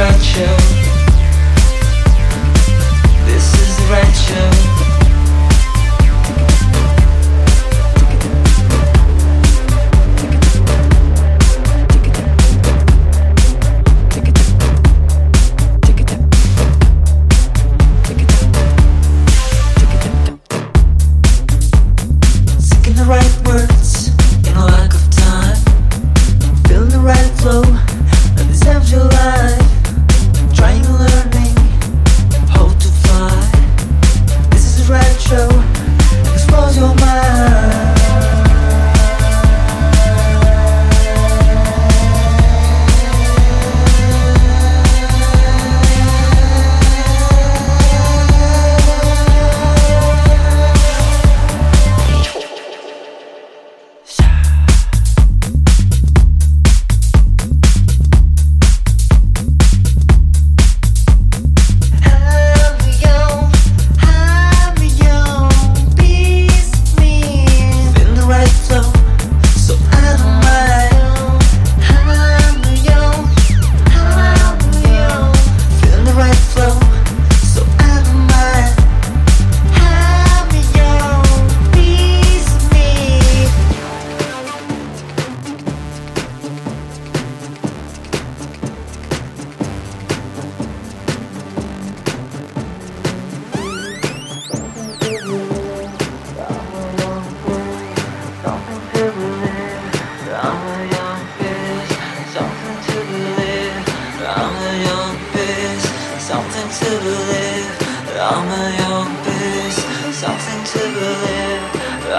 scratch your believe. I'm a young beast, something to believe.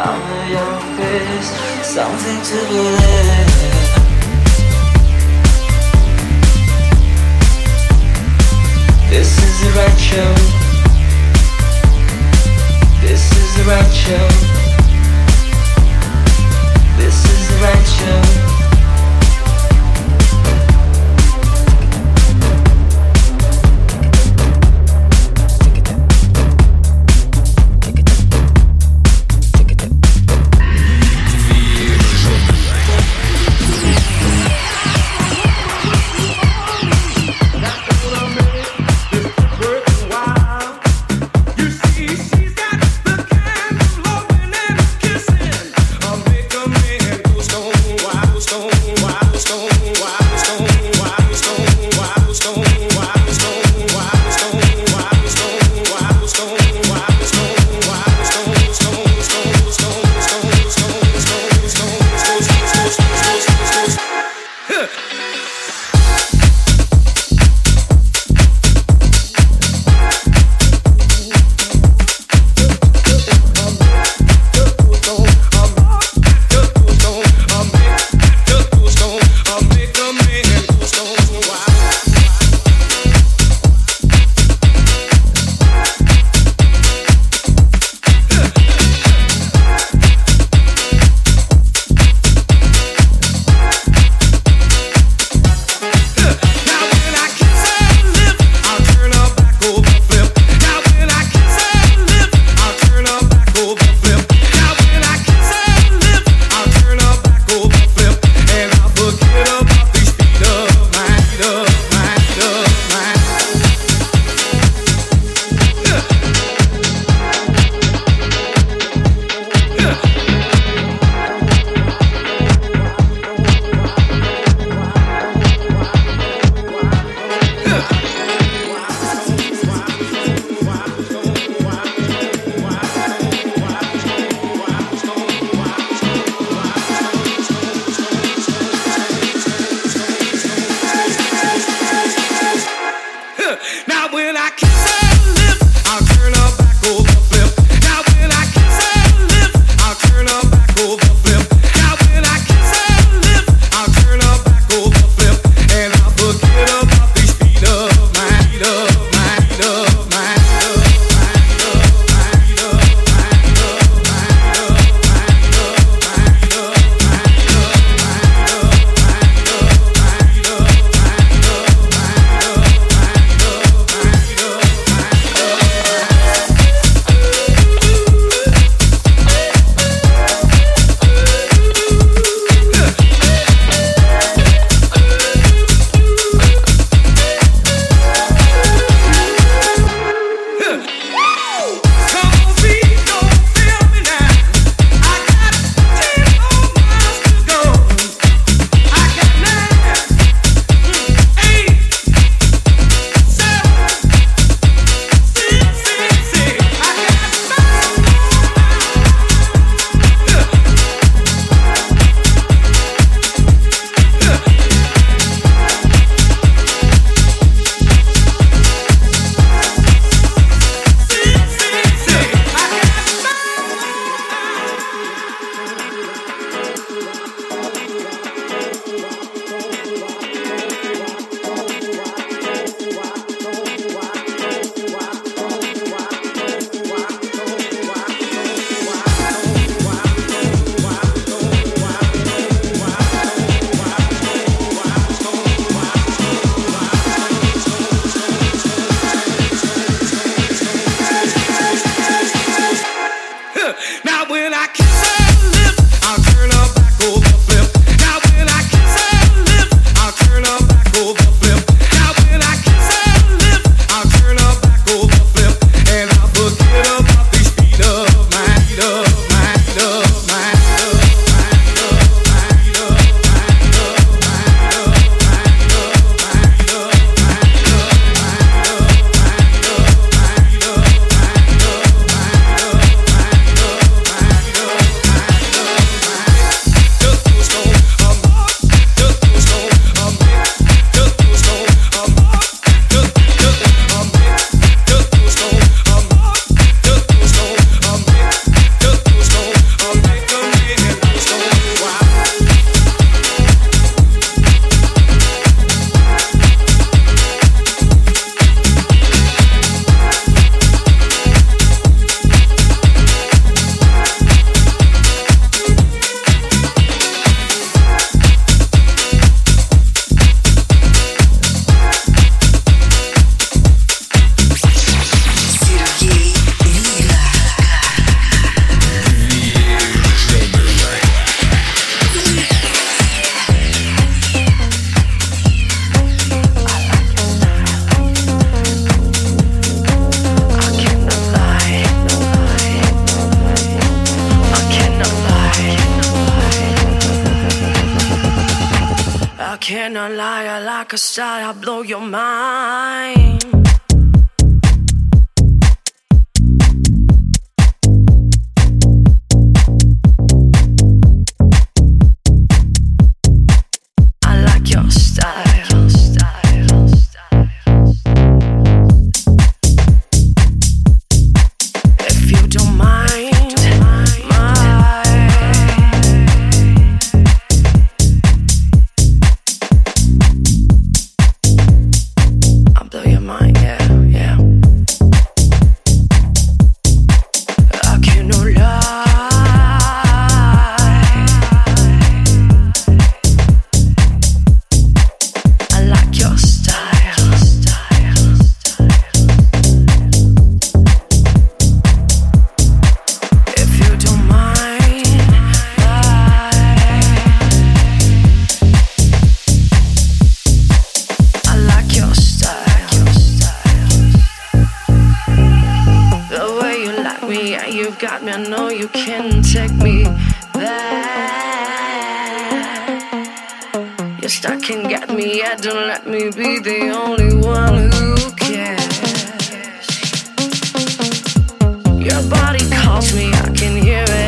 I'm a young beast, something to believe. This is the right show. This is the right show. This is the right show. don't let me be the only one who cares. Your body calls me, I can hear it.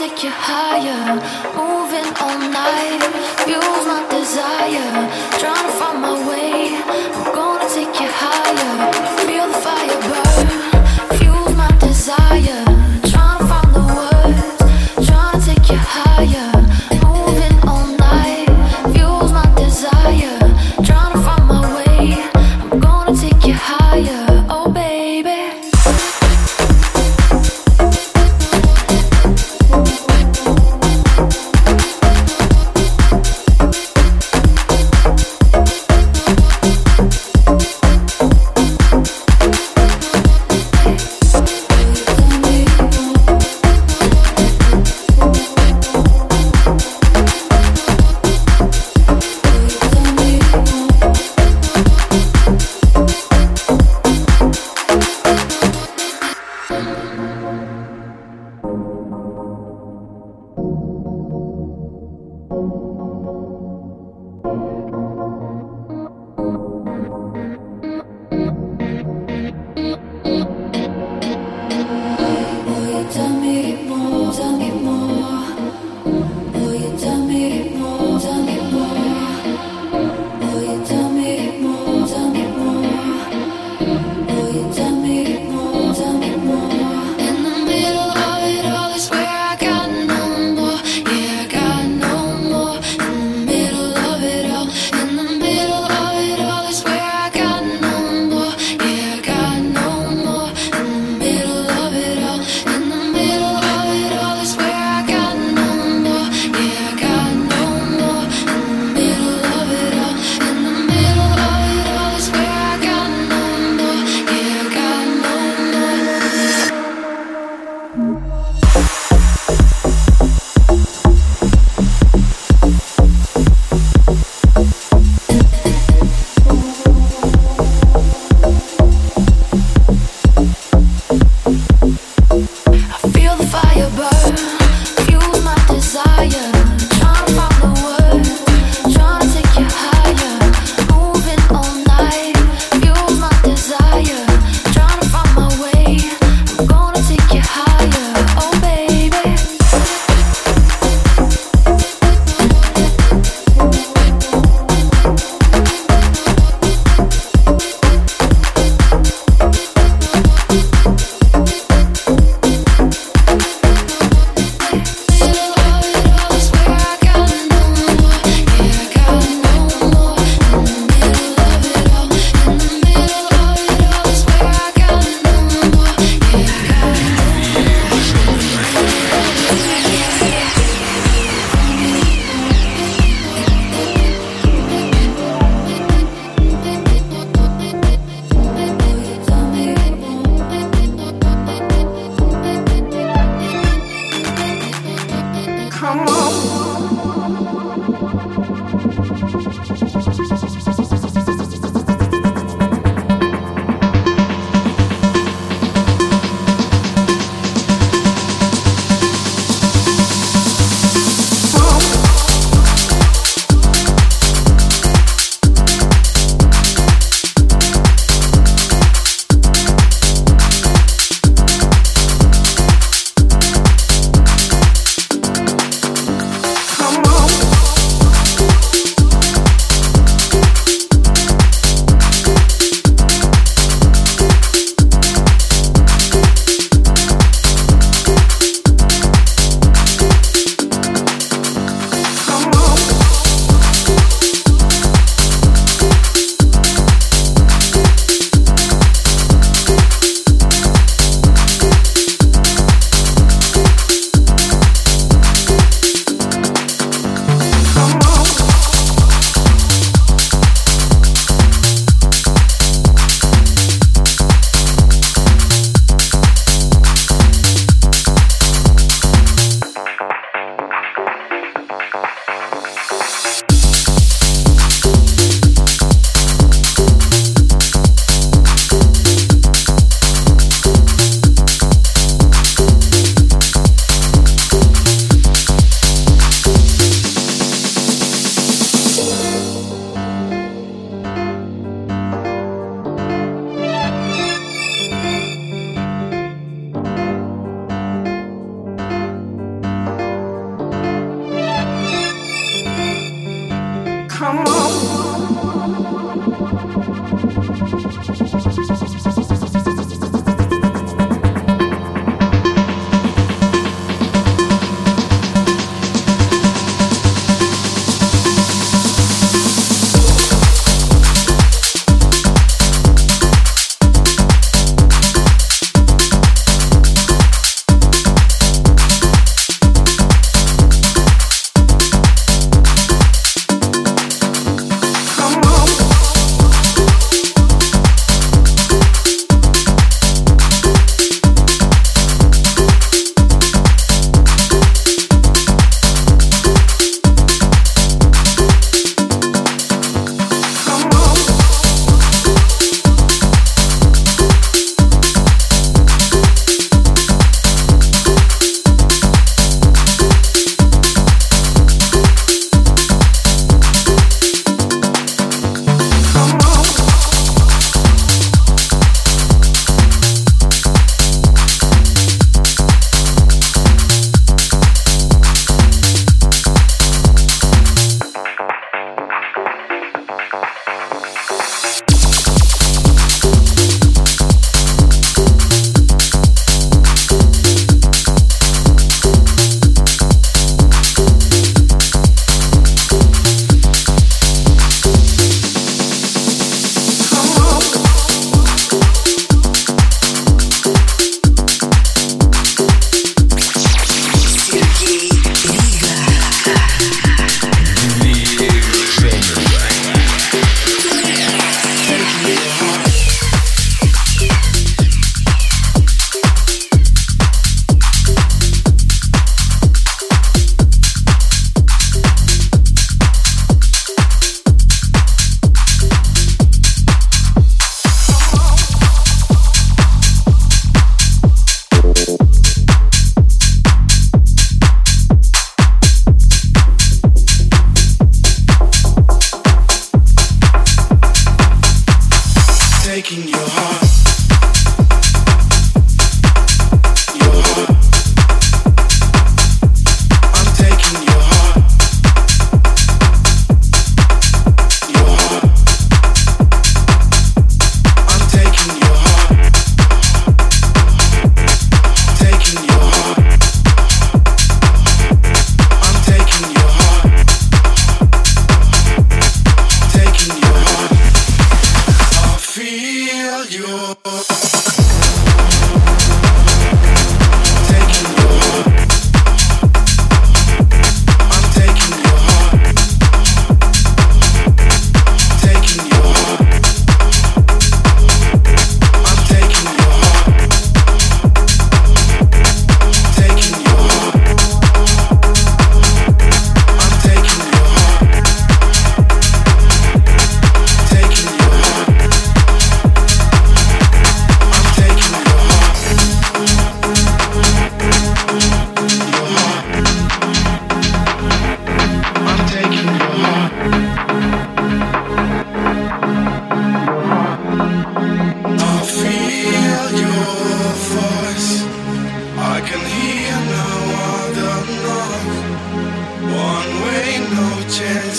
Take you higher, moving all night, fuels my desire,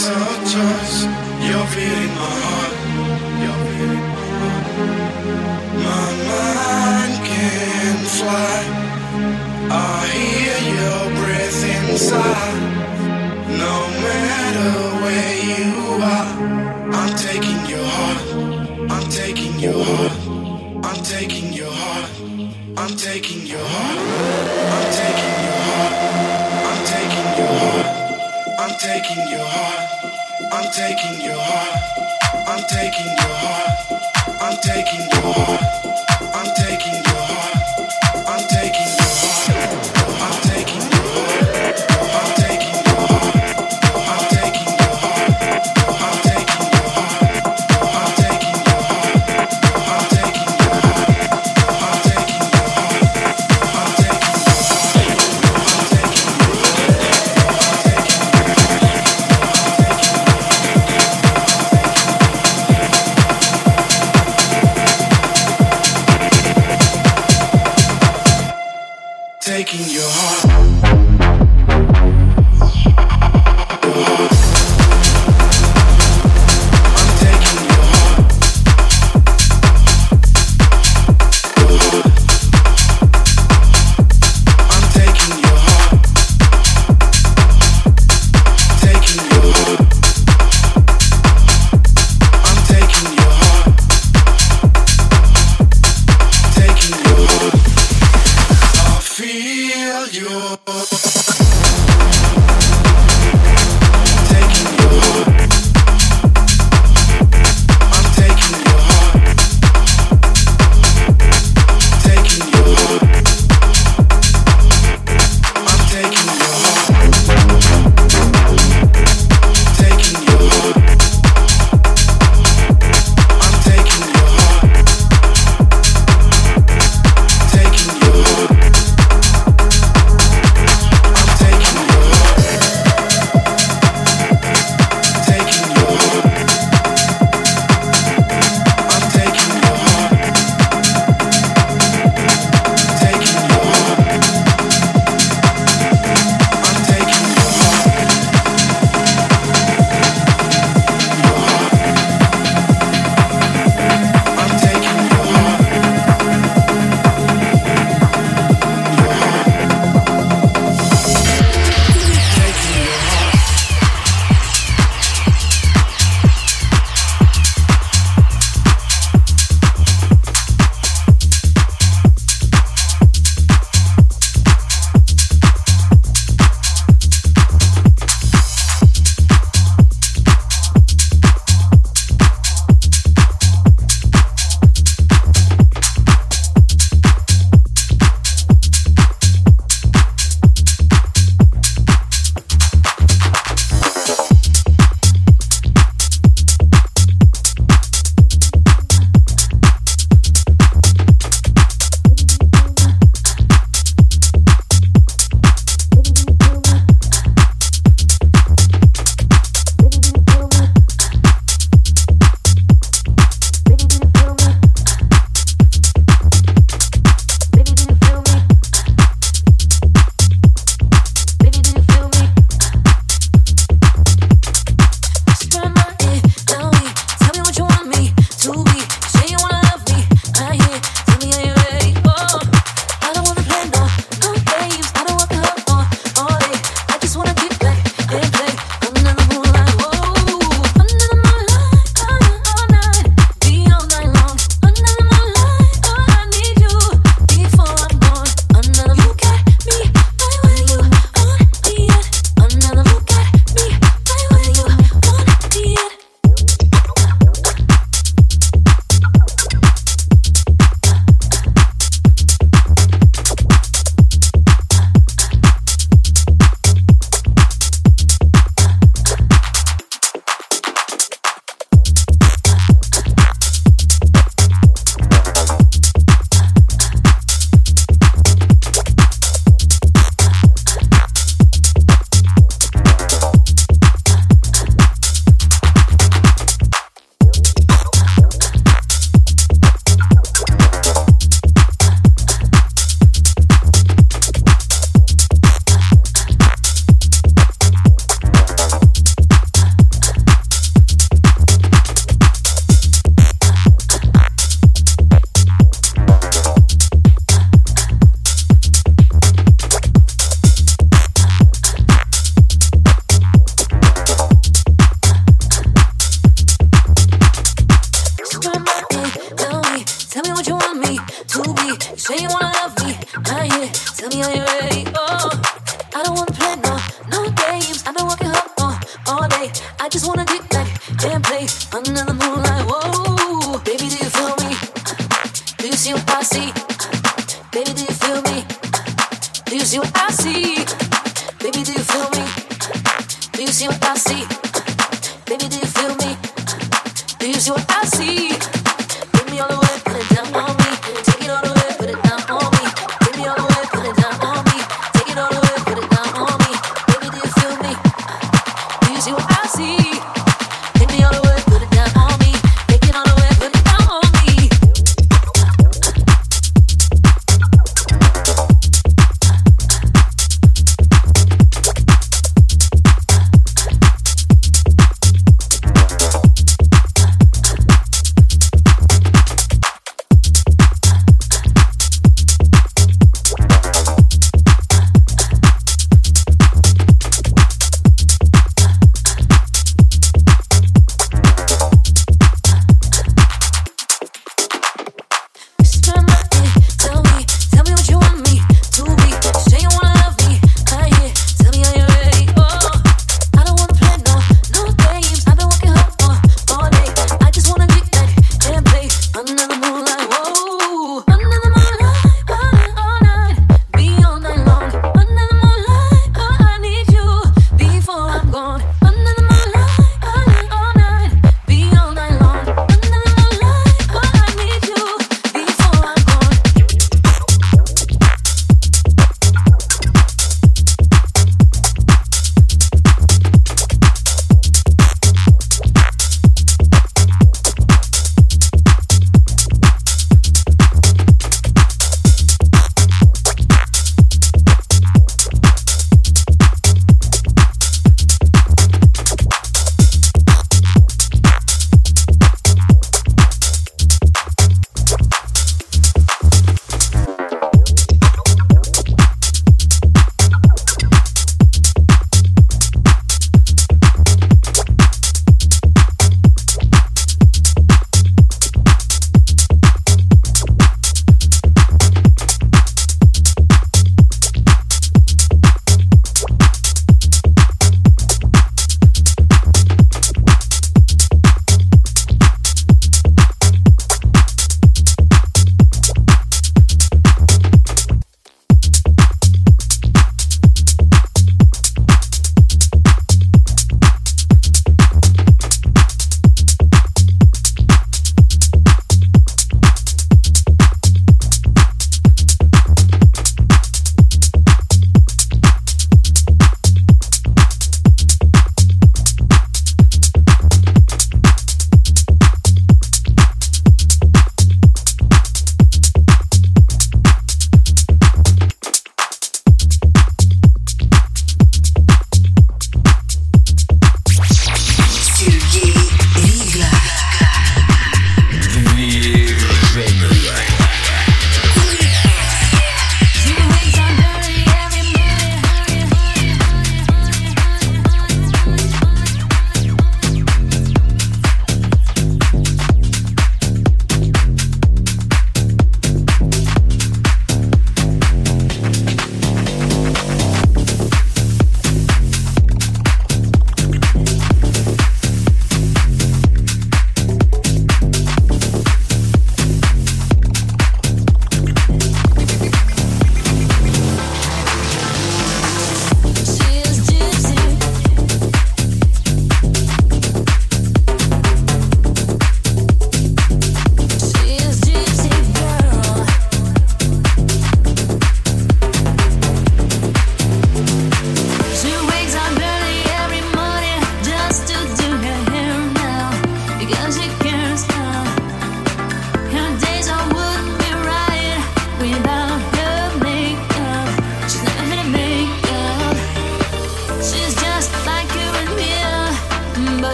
You're my heart. My mind can fly. I hear your breath inside. No matter where you are, I'm taking your heart. I'm taking your heart. I'm taking your heart. I'm taking your heart. I'm taking I'm taking your heart. I'm taking your heart. I'm taking your heart. I'm taking your heart. I'm taking Tell me how you ready?